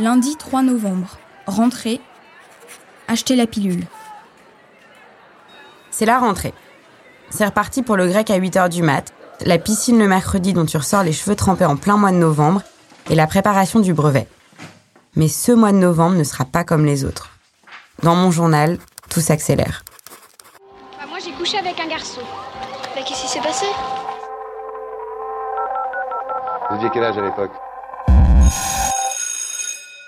Lundi 3 novembre. Rentrée. Acheter la pilule. C'est la rentrée. C'est reparti pour le grec à 8h du mat, la piscine le mercredi dont tu ressors les cheveux trempés en plein mois de novembre et la préparation du brevet. Mais ce mois de novembre ne sera pas comme les autres. Dans mon journal, tout s'accélère. Bah, moi j'ai couché avec un garçon. Bah, qu'est-ce qui s'est passé? Vous aviez quel âge à l'époque?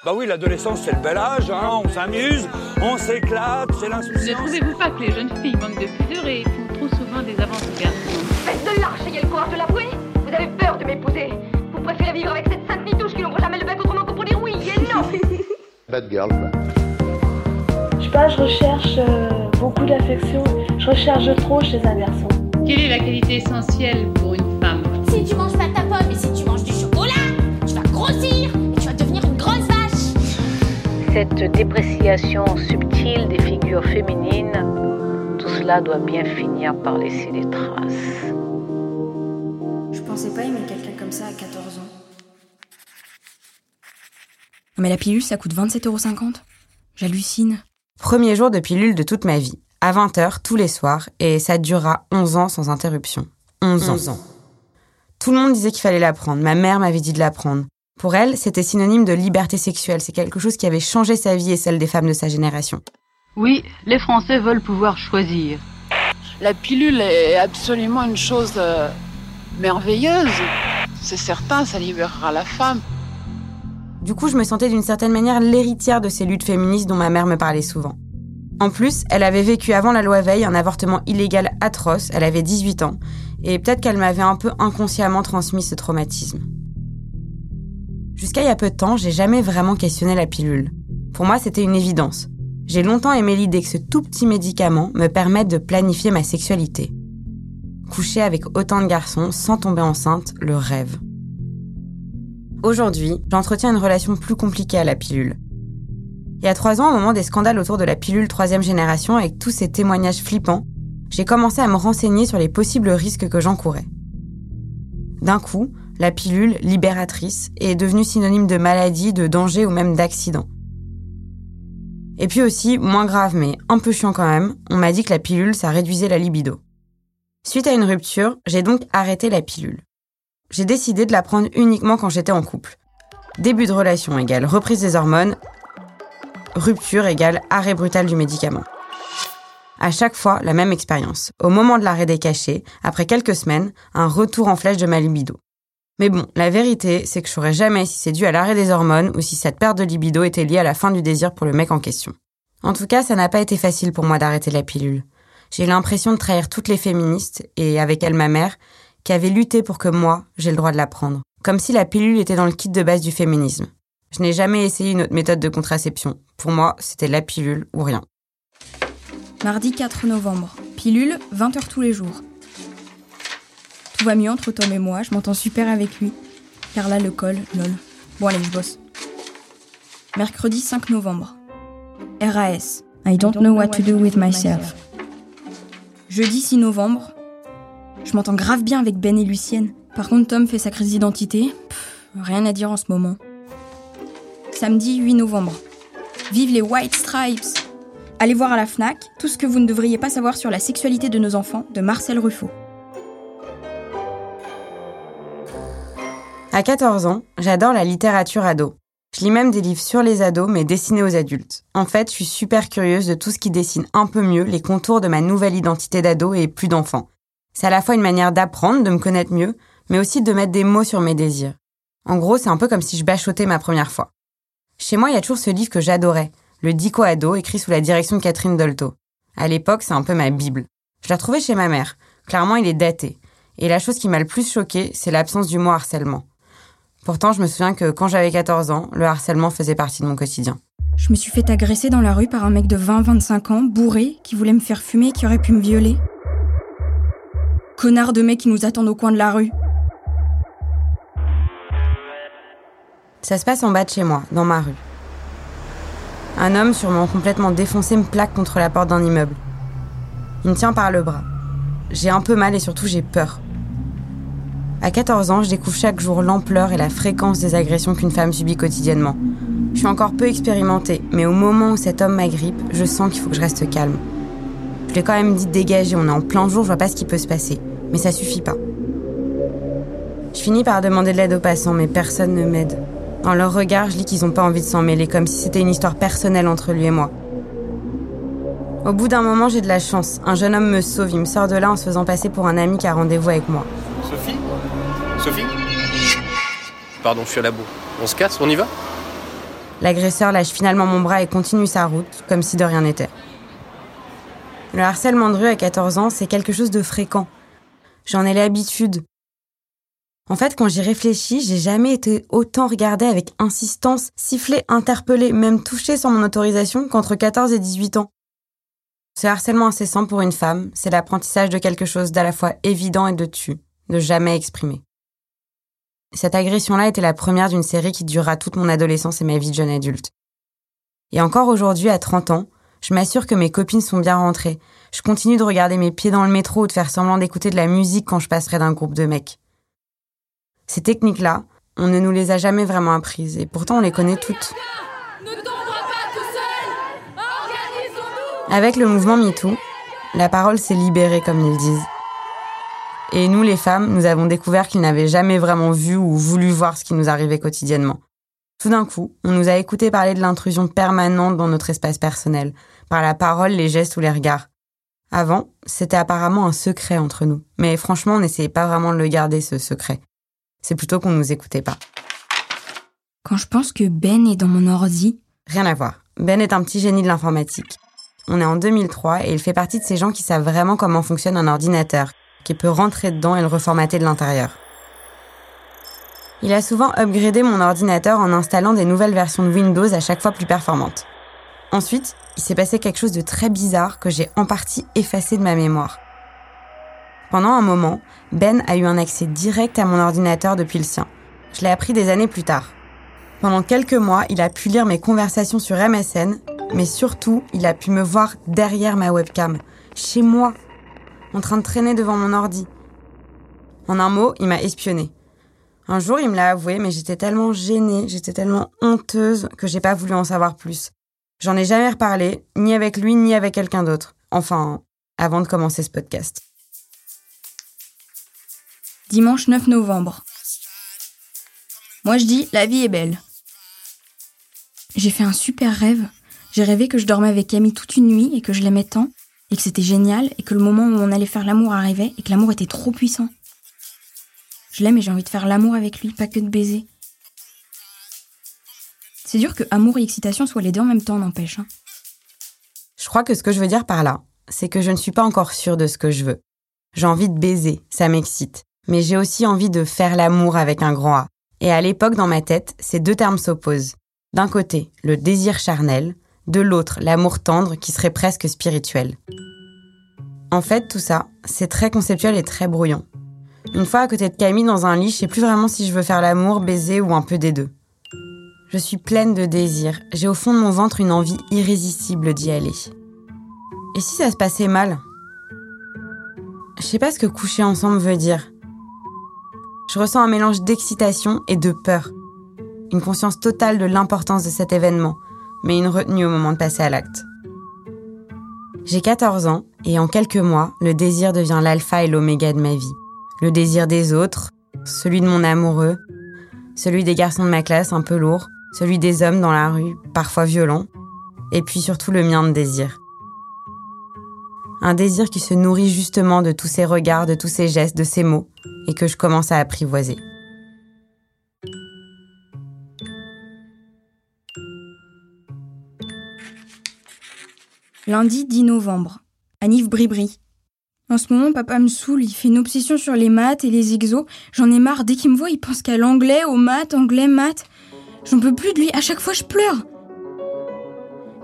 Bah oui, l'adolescence c'est le bel âge, hein, on s'amuse, on s'éclate, c'est Ne l'insouciance. trouvez-vous pas que les jeunes filles manquent de pudeur et font trop souvent des avances aux garçons Faites de l'arche, ayez le courage de l'avouer Vous avez peur de m'épouser Vous préférez vivre avec cette sainte nitouche qui n'ouvre jamais le bec autrement que pour dire oui et non Bad girl, quoi. Je sais pas, je recherche euh, beaucoup d'affection. Je recherche trop chez un garçon. Quelle est la qualité essentielle Cette dépréciation subtile des figures féminines, tout cela doit bien finir par laisser des traces. Je pensais pas aimer quelqu'un comme ça à 14 ans. Mais la pilule, ça coûte 27,50€. J'hallucine. Premier jour de pilule de toute ma vie, à 20h tous les soirs, et ça durera 11 ans sans interruption. 11 ans. Tout le monde disait qu'il fallait la prendre. Ma mère m'avait dit de la prendre. Pour elle, c'était synonyme de liberté sexuelle. C'est quelque chose qui avait changé sa vie et celle des femmes de sa génération. Oui, les Français veulent pouvoir choisir. La pilule est absolument une chose euh, merveilleuse. C'est certain, ça libérera la femme. Du coup, je me sentais d'une certaine manière l'héritière de ces luttes féministes dont ma mère me parlait souvent. En plus, elle avait vécu avant la loi Veil un avortement illégal atroce, elle avait 18 ans, et peut-être qu'elle m'avait un peu inconsciemment transmis ce traumatisme. Jusqu'à il y a peu de temps, j'ai jamais vraiment questionné la pilule. Pour moi, c'était une évidence. J'ai longtemps aimé l'idée que ce tout petit médicament me permette de planifier ma sexualité. Coucher avec autant de garçons sans tomber enceinte, le rêve. Aujourd'hui, j'entretiens une relation plus compliquée à la pilule. Il y a trois ans, au moment des scandales autour de la pilule troisième génération, avec tous ces témoignages flippants, j'ai commencé à me renseigner sur les possibles risques que j'encourais. D'un coup, la pilule, libératrice, est devenue synonyme de maladie, de danger ou même d'accident. Et puis aussi, moins grave mais un peu chiant quand même, on m'a dit que la pilule, ça réduisait la libido. Suite à une rupture, j'ai donc arrêté la pilule. J'ai décidé de la prendre uniquement quand j'étais en couple. Début de relation égale reprise des hormones, rupture égale arrêt brutal du médicament. À chaque fois, la même expérience. Au moment de l'arrêt des cachets, après quelques semaines, un retour en flèche de ma libido. Mais bon, la vérité, c'est que je saurais jamais si c'est dû à l'arrêt des hormones ou si cette perte de libido était liée à la fin du désir pour le mec en question. En tout cas, ça n'a pas été facile pour moi d'arrêter la pilule. J'ai l'impression de trahir toutes les féministes, et avec elles ma mère, qui avait lutté pour que moi, j'ai le droit de la prendre. Comme si la pilule était dans le kit de base du féminisme. Je n'ai jamais essayé une autre méthode de contraception. Pour moi, c'était la pilule ou rien. Mardi 4 novembre. Pilule, 20h tous les jours. Tout va mieux entre Tom et moi, je m'entends super avec lui. Carla le colle, lol. Bon allez, je bosse. Mercredi 5 novembre. RAS. I don't know what to do with myself. Jeudi 6 novembre. Je m'entends grave bien avec Ben et Lucienne. Par contre, Tom fait sa crise d'identité. Rien à dire en ce moment. Samedi 8 novembre. Vive les White Stripes Allez voir à la FNAC tout ce que vous ne devriez pas savoir sur la sexualité de nos enfants de Marcel Ruffo. À 14 ans, j'adore la littérature ado. Je lis même des livres sur les ados, mais destinés aux adultes. En fait, je suis super curieuse de tout ce qui dessine un peu mieux les contours de ma nouvelle identité d'ado et plus d'enfant. C'est à la fois une manière d'apprendre, de me connaître mieux, mais aussi de mettre des mots sur mes désirs. En gros, c'est un peu comme si je bachotais ma première fois. Chez moi, il y a toujours ce livre que j'adorais, le Dico Ado, écrit sous la direction de Catherine Dolto. À l'époque, c'est un peu ma bible. Je l'ai retrouvé chez ma mère. Clairement, il est daté. Et la chose qui m'a le plus choquée, c'est l'absence du mot harcèlement. Pourtant, je me souviens que quand j'avais 14 ans, le harcèlement faisait partie de mon quotidien. Je me suis fait agresser dans la rue par un mec de 20-25 ans, bourré, qui voulait me faire fumer et qui aurait pu me violer. Connard de mec qui nous attendent au coin de la rue. Ça se passe en bas de chez moi, dans ma rue. Un homme sûrement complètement défoncé me plaque contre la porte d'un immeuble. Il me tient par le bras. J'ai un peu mal et surtout j'ai peur. À 14 ans, je découvre chaque jour l'ampleur et la fréquence des agressions qu'une femme subit quotidiennement. Je suis encore peu expérimentée, mais au moment où cet homme m'agrippe, je sens qu'il faut que je reste calme. Je lui ai quand même dit de dégager, on est en plein jour, je vois pas ce qui peut se passer. Mais ça suffit pas. Je finis par demander de l'aide aux passants, mais personne ne m'aide. Dans leur regard, je lis qu'ils ont pas envie de s'en mêler, comme si c'était une histoire personnelle entre lui et moi. Au bout d'un moment, j'ai de la chance. Un jeune homme me sauve, il me sort de là en se faisant passer pour un ami qui a rendez-vous avec moi. Sophie Sophie Pardon, je suis à la boue. On se casse, on y va? L'agresseur lâche finalement mon bras et continue sa route, comme si de rien n'était. Le harcèlement de rue à 14 ans, c'est quelque chose de fréquent. J'en ai l'habitude. En fait, quand j'y réfléchis, j'ai jamais été autant regardée avec insistance, sifflée, interpellée, même touchée sans mon autorisation qu'entre 14 et 18 ans. Ce harcèlement incessant pour une femme, c'est l'apprentissage de quelque chose d'à la fois évident et de tu, de jamais exprimé. Cette agression-là était la première d'une série qui durera toute mon adolescence et ma vie de jeune adulte. Et encore aujourd'hui, à 30 ans, je m'assure que mes copines sont bien rentrées. Je continue de regarder mes pieds dans le métro ou de faire semblant d'écouter de la musique quand je passerai d'un groupe de mecs. Ces techniques-là, on ne nous les a jamais vraiment apprises et pourtant on les connaît toutes. Avec le mouvement MeToo, la parole s'est libérée comme ils disent. Et nous les femmes, nous avons découvert qu'ils n'avaient jamais vraiment vu ou voulu voir ce qui nous arrivait quotidiennement. Tout d'un coup, on nous a écouté parler de l'intrusion permanente dans notre espace personnel, par la parole, les gestes ou les regards. Avant, c'était apparemment un secret entre nous, mais franchement, on n'essayait pas vraiment de le garder, ce secret. C'est plutôt qu'on nous écoutait pas. Quand je pense que Ben est dans mon ordi. Rien à voir. Ben est un petit génie de l'informatique. On est en 2003 et il fait partie de ces gens qui savent vraiment comment fonctionne un ordinateur, qui peut rentrer dedans et le reformater de l'intérieur. Il a souvent upgradé mon ordinateur en installant des nouvelles versions de Windows à chaque fois plus performantes. Ensuite, il s'est passé quelque chose de très bizarre que j'ai en partie effacé de ma mémoire. Pendant un moment, Ben a eu un accès direct à mon ordinateur depuis le sien. Je l'ai appris des années plus tard. Pendant quelques mois, il a pu lire mes conversations sur MSN, mais surtout, il a pu me voir derrière ma webcam, chez moi, en train de traîner devant mon ordi. En un mot, il m'a espionné. Un jour, il me l'a avoué, mais j'étais tellement gênée, j'étais tellement honteuse que j'ai pas voulu en savoir plus. J'en ai jamais reparlé, ni avec lui, ni avec quelqu'un d'autre. Enfin, avant de commencer ce podcast. Dimanche 9 novembre. Moi je dis, la vie est belle. J'ai fait un super rêve. J'ai rêvé que je dormais avec Camille toute une nuit et que je l'aimais tant, et que c'était génial, et que le moment où on allait faire l'amour arrivait, et que l'amour était trop puissant. Je l'aime et j'ai envie de faire l'amour avec lui, pas que de baiser. C'est dur que amour et excitation soient les deux en même temps, n'empêche. Hein. Je crois que ce que je veux dire par là, c'est que je ne suis pas encore sûre de ce que je veux. J'ai envie de baiser, ça m'excite. Mais j'ai aussi envie de faire l'amour avec un grand A. Et à l'époque, dans ma tête, ces deux termes s'opposent. D'un côté, le désir charnel, de l'autre, l'amour tendre qui serait presque spirituel. En fait, tout ça, c'est très conceptuel et très brouillon. Une fois à côté de Camille dans un lit, je sais plus vraiment si je veux faire l'amour, baiser ou un peu des deux. Je suis pleine de désir. J'ai au fond de mon ventre une envie irrésistible d'y aller. Et si ça se passait mal? Je sais pas ce que coucher ensemble veut dire. Je ressens un mélange d'excitation et de peur. Une conscience totale de l'importance de cet événement, mais une retenue au moment de passer à l'acte. J'ai 14 ans et en quelques mois, le désir devient l'alpha et l'oméga de ma vie. Le désir des autres, celui de mon amoureux, celui des garçons de ma classe un peu lourds, celui des hommes dans la rue, parfois violents, et puis surtout le mien de désir. Un désir qui se nourrit justement de tous ces regards, de tous ces gestes, de ces mots, et que je commence à apprivoiser. Lundi 10 novembre. Anniv Bribri. En ce moment, papa me saoule, il fait une obsession sur les maths et les exos. J'en ai marre, dès qu'il me voit, il pense qu'à l'anglais, aux maths, anglais, maths. J'en peux plus de lui, à chaque fois je pleure.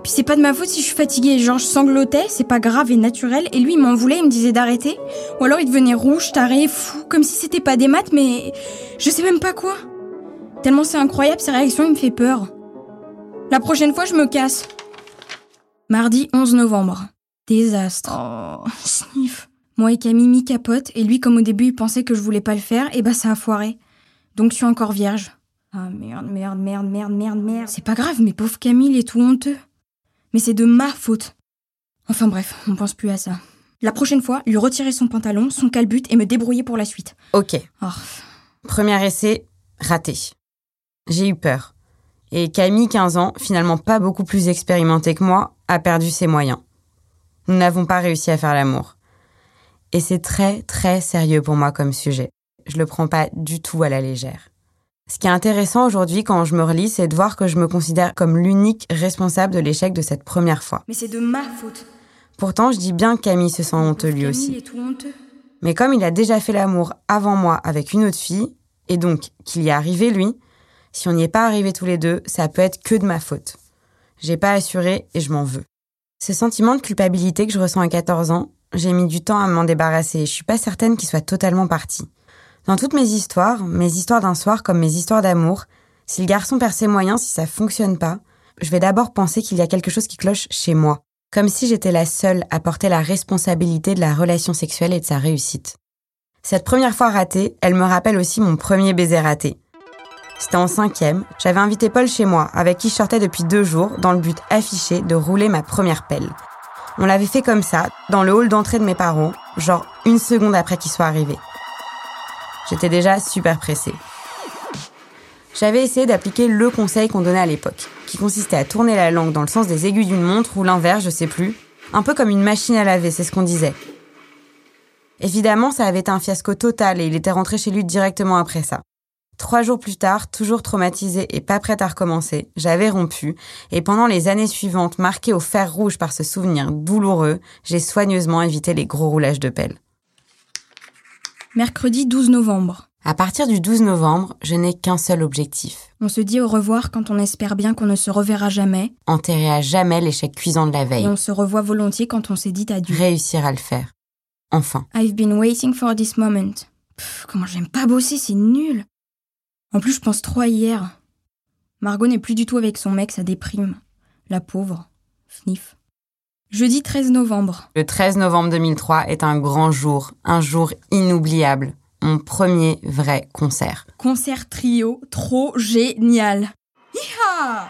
Puis c'est pas de ma faute si je suis fatiguée, genre je sanglotais, c'est pas grave et naturel, et lui il m'en voulait, il me disait d'arrêter. Ou alors il devenait rouge, taré, fou, comme si c'était pas des maths, mais je sais même pas quoi. Tellement c'est incroyable, ses réactions, il me fait peur. La prochaine fois, je me casse. Mardi 11 novembre. Désastre. Oh, sniff. Moi et Camille mi capote, et lui, comme au début, il pensait que je voulais pas le faire, et bah ça a foiré. Donc je suis encore vierge. Ah merde, merde, merde, merde, merde, merde. C'est pas grave, mais pauvre Camille il est tout honteux. Mais c'est de ma faute. Enfin bref, on pense plus à ça. La prochaine fois, lui retirer son pantalon, son calbut et me débrouiller pour la suite. Ok. Oh. Premier essai, raté. J'ai eu peur. Et Camille, 15 ans, finalement pas beaucoup plus expérimentée que moi, a perdu ses moyens. Nous n'avons pas réussi à faire l'amour. Et c'est très, très sérieux pour moi comme sujet. Je le prends pas du tout à la légère. Ce qui est intéressant aujourd'hui quand je me relis, c'est de voir que je me considère comme l'unique responsable de l'échec de cette première fois. Mais c'est de ma faute. Pourtant, je dis bien que Camille se sent honteux lui Camille aussi. est tout honteux. Mais comme il a déjà fait l'amour avant moi avec une autre fille, et donc qu'il y est arrivé lui, si on n'y est pas arrivé tous les deux, ça peut être que de ma faute. J'ai pas assuré et je m'en veux. Ce sentiment de culpabilité que je ressens à 14 ans, j'ai mis du temps à m'en débarrasser et je suis pas certaine qu'il soit totalement parti. Dans toutes mes histoires, mes histoires d'un soir comme mes histoires d'amour, si le garçon perd ses moyens, si ça fonctionne pas, je vais d'abord penser qu'il y a quelque chose qui cloche chez moi. Comme si j'étais la seule à porter la responsabilité de la relation sexuelle et de sa réussite. Cette première fois ratée, elle me rappelle aussi mon premier baiser raté. C'était en cinquième, j'avais invité Paul chez moi, avec qui je sortais depuis deux jours, dans le but affiché de rouler ma première pelle. On l'avait fait comme ça, dans le hall d'entrée de mes parents, genre une seconde après qu'ils soient arrivés. J'étais déjà super pressée. J'avais essayé d'appliquer le conseil qu'on donnait à l'époque, qui consistait à tourner la langue dans le sens des aiguilles d'une montre ou l'inverse, je sais plus. Un peu comme une machine à laver, c'est ce qu'on disait. Évidemment, ça avait été un fiasco total et il était rentré chez lui directement après ça. Trois jours plus tard, toujours traumatisée et pas prête à recommencer, j'avais rompu, et pendant les années suivantes, marquées au fer rouge par ce souvenir douloureux, j'ai soigneusement évité les gros roulages de pelle. Mercredi 12 novembre. À partir du 12 novembre, je n'ai qu'un seul objectif. On se dit au revoir quand on espère bien qu'on ne se reverra jamais. Enterrer à jamais l'échec cuisant de la veille. Et on se revoit volontiers quand on s'est dit adieu. Réussir à le faire. Enfin. I've been waiting for this moment. Pff, comment j'aime pas bosser, c'est nul. En plus, je pense trop à hier. Margot n'est plus du tout avec son mec, ça déprime. La pauvre. Sniff. Jeudi 13 novembre. Le 13 novembre 2003 est un grand jour, un jour inoubliable. Mon premier vrai concert. Concert trio, trop génial. Hiha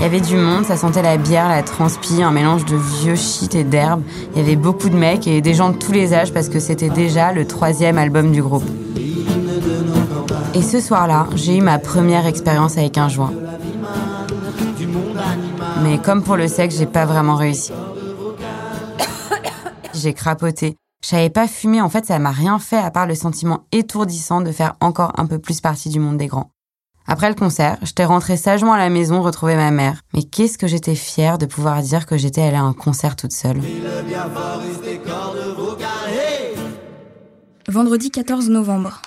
Il y avait du monde, ça sentait la bière, la transpi, un mélange de vieux shit et d'herbe. Il y avait beaucoup de mecs et des gens de tous les âges parce que c'était déjà le troisième album du groupe. Et ce soir-là, j'ai eu ma première expérience avec un joint. Mais comme pour le sexe, j'ai pas vraiment réussi. J'ai crapoté. Je savais pas fumer, en fait, ça m'a rien fait à part le sentiment étourdissant de faire encore un peu plus partie du monde des grands. Après le concert, j'étais rentrée sagement à la maison retrouver ma mère. Mais qu'est-ce que j'étais fière de pouvoir dire que j'étais allée à un concert toute seule. Vendredi 14 novembre.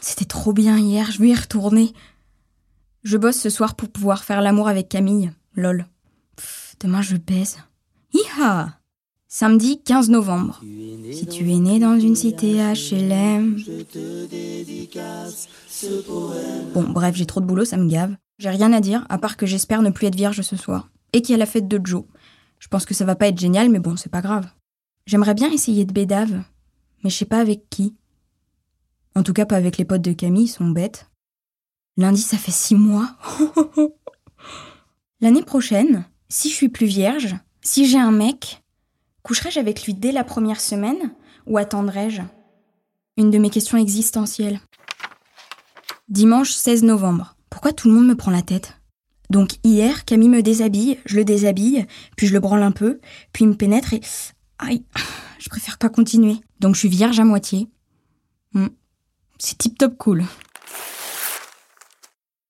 C'était trop bien hier, je vais y retourner. Je bosse ce soir pour pouvoir faire l'amour avec Camille. Lol. Demain je baise. Hiha Samedi 15 novembre. Si tu es né dans une cité HLM. Bon, bref, j'ai trop de boulot, ça me gave. J'ai rien à dire, à part que j'espère ne plus être vierge ce soir. Et qu'il y a la fête de Joe. Je pense que ça va pas être génial, mais bon, c'est pas grave. J'aimerais bien essayer de bédave, mais je sais pas avec qui. En tout cas, pas avec les potes de Camille, ils sont bêtes. Lundi, ça fait six mois. L'année prochaine, si je suis plus vierge, si j'ai un mec, coucherai-je avec lui dès la première semaine ou attendrai-je? Une de mes questions existentielles. Dimanche 16 novembre. Pourquoi tout le monde me prend la tête? Donc hier, Camille me déshabille, je le déshabille, puis je le branle un peu, puis il me pénètre et... Aïe, je préfère pas continuer. Donc je suis vierge à moitié. Hmm. C'est tip top cool.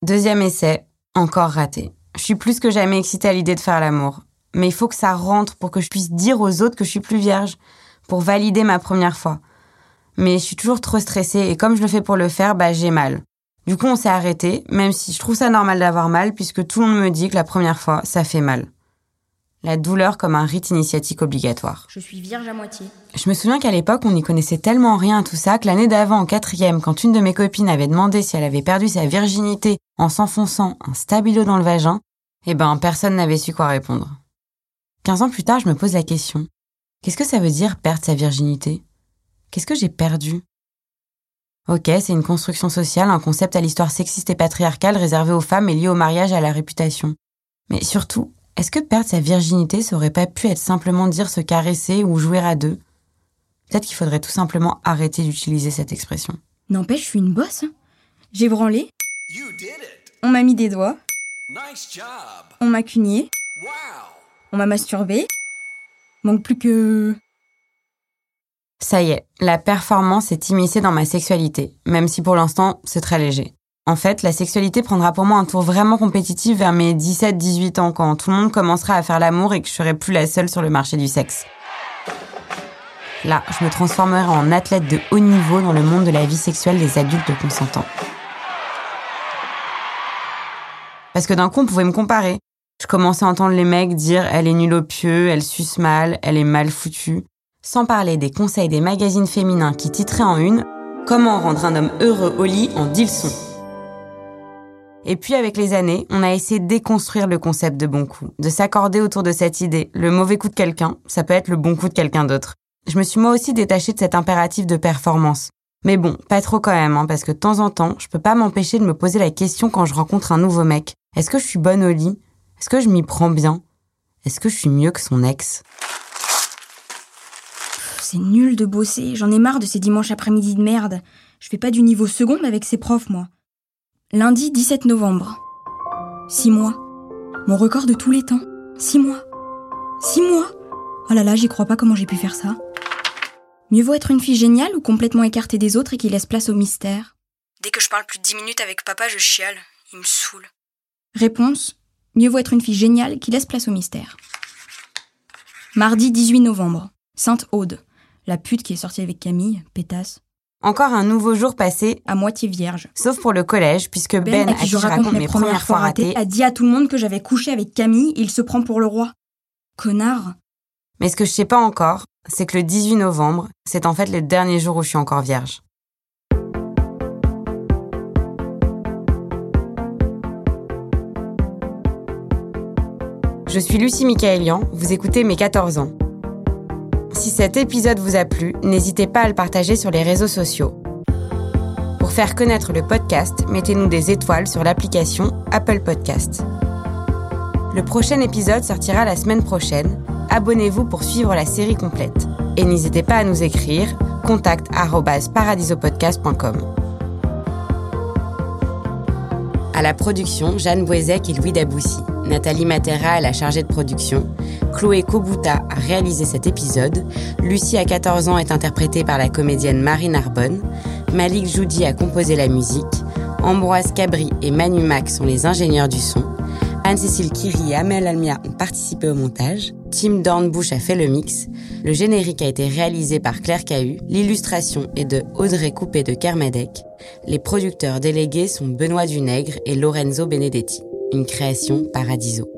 Deuxième essai, encore raté. Je suis plus que jamais excitée à l'idée de faire l'amour. Mais il faut que ça rentre pour que je puisse dire aux autres que je suis plus vierge, pour valider ma première fois. Mais je suis toujours trop stressée et comme je le fais pour le faire, bah j'ai mal. Du coup, on s'est arrêté, même si je trouve ça normal d'avoir mal, puisque tout le monde me dit que la première fois, ça fait mal. La douleur comme un rite initiatique obligatoire. Je suis vierge à moitié. Je me souviens qu'à l'époque, on n'y connaissait tellement rien à tout ça que l'année d'avant, en quatrième, quand une de mes copines avait demandé si elle avait perdu sa virginité en s'enfonçant un stabilo dans le vagin, eh ben, personne n'avait su quoi répondre. Quinze ans plus tard, je me pose la question. Qu'est-ce que ça veut dire perdre sa virginité? Qu'est-ce que j'ai perdu? Ok, c'est une construction sociale, un concept à l'histoire sexiste et patriarcale réservé aux femmes et lié au mariage et à la réputation. Mais surtout, est-ce que perdre sa virginité, ça aurait pas pu être simplement dire se caresser ou jouer à deux? Peut-être qu'il faudrait tout simplement arrêter d'utiliser cette expression. N'empêche, je suis une bosse. hein. J'ai branlé. On m'a mis des doigts. On m'a cugné. On m'a masturbé. Manque plus que... Ça y est, la performance est immiscée dans ma sexualité, même si pour l'instant, c'est très léger. En fait, la sexualité prendra pour moi un tour vraiment compétitif vers mes 17-18 ans, quand tout le monde commencera à faire l'amour et que je serai plus la seule sur le marché du sexe. Là, je me transformerai en athlète de haut niveau dans le monde de la vie sexuelle des adultes consentants. Parce que d'un coup, on pouvait me comparer. Je commençais à entendre les mecs dire elle est nulle au pieu, elle suce mal, elle est mal foutue. Sans parler des conseils des magazines féminins qui titraient en une Comment rendre un homme heureux au lit en dit le son. Et puis avec les années, on a essayé de déconstruire le concept de bon coup, de s'accorder autour de cette idée. Le mauvais coup de quelqu'un, ça peut être le bon coup de quelqu'un d'autre. Je me suis moi aussi détachée de cet impératif de performance. Mais bon, pas trop quand même, hein, parce que de temps en temps, je peux pas m'empêcher de me poser la question quand je rencontre un nouveau mec. Est-ce que je suis bonne au lit? Est-ce que je m'y prends bien? Est-ce que je suis mieux que son ex? C'est nul de bosser. J'en ai marre de ces dimanches après-midi de merde. Je fais pas du niveau seconde avec ces profs, moi. Lundi 17 novembre. Six mois. Mon record de tous les temps. Six mois. Six mois. Oh là là, j'y crois pas comment j'ai pu faire ça. Mieux vaut être une fille géniale ou complètement écartée des autres et qui laisse place au mystère Dès que je parle plus de dix minutes avec papa, je chiale. Il me saoule. Réponse Mieux vaut être une fille géniale qui laisse place au mystère. Mardi 18 novembre. Sainte-Aude. La pute qui est sortie avec Camille, pétasse. Encore un nouveau jour passé, À moitié vierge. sauf pour le collège, puisque Ben, à qui je raconte mes premières fois ratées, a dit à tout le monde que j'avais couché avec Camille il se prend pour le roi. Connard. Mais ce que je sais pas encore, c'est que le 18 novembre, c'est en fait le dernier jour où je suis encore vierge. Je suis Lucie Michaelian, vous écoutez mes 14 ans. Si cet épisode vous a plu, n'hésitez pas à le partager sur les réseaux sociaux. Pour faire connaître le podcast, mettez-nous des étoiles sur l'application Apple Podcast. Le prochain épisode sortira la semaine prochaine. Abonnez-vous pour suivre la série complète. Et n'hésitez pas à nous écrire contact@paradisopodcast.com. À la production, Jeanne Boisec et Louis Daboussi. Nathalie Matera est la chargée de production. Chloé Kobuta a réalisé cet épisode. Lucie, à 14 ans, est interprétée par la comédienne Marie Narbonne. Malik Joudi a composé la musique. Ambroise Cabri et Manu Mac sont les ingénieurs du son. Anne-Cécile Kiri et Amel Almia ont participé au montage. Tim Dornbush a fait le mix. Le générique a été réalisé par Claire Cahu. L'illustration est de Audrey Coupé de Kermadec. Les producteurs délégués sont Benoît Dunègre et Lorenzo Benedetti. Une création Paradiso.